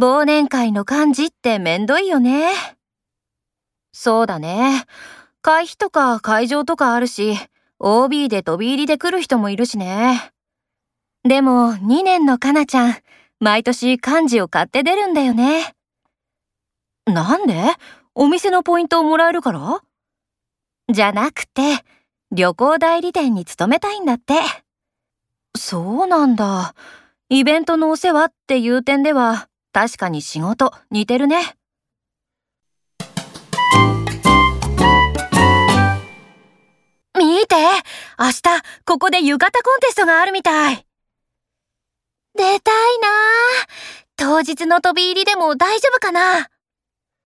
忘年会の幹事ってめんどいよね。そうだね。会費とか会場とかあるし、OB で飛び入りで来る人もいるしね。でも、2年のかなちゃん、毎年幹事を買って出るんだよね。なんで？お店のポイントをもらえるから？じゃなくて、旅行代理店に勤めたいんだって。そうなんだ。イベントのお世話っていう点では、確かに仕事似てるね。見て明日、ここで浴衣コンテストがあるみたい。出たいな当日の飛び入りでも大丈夫かな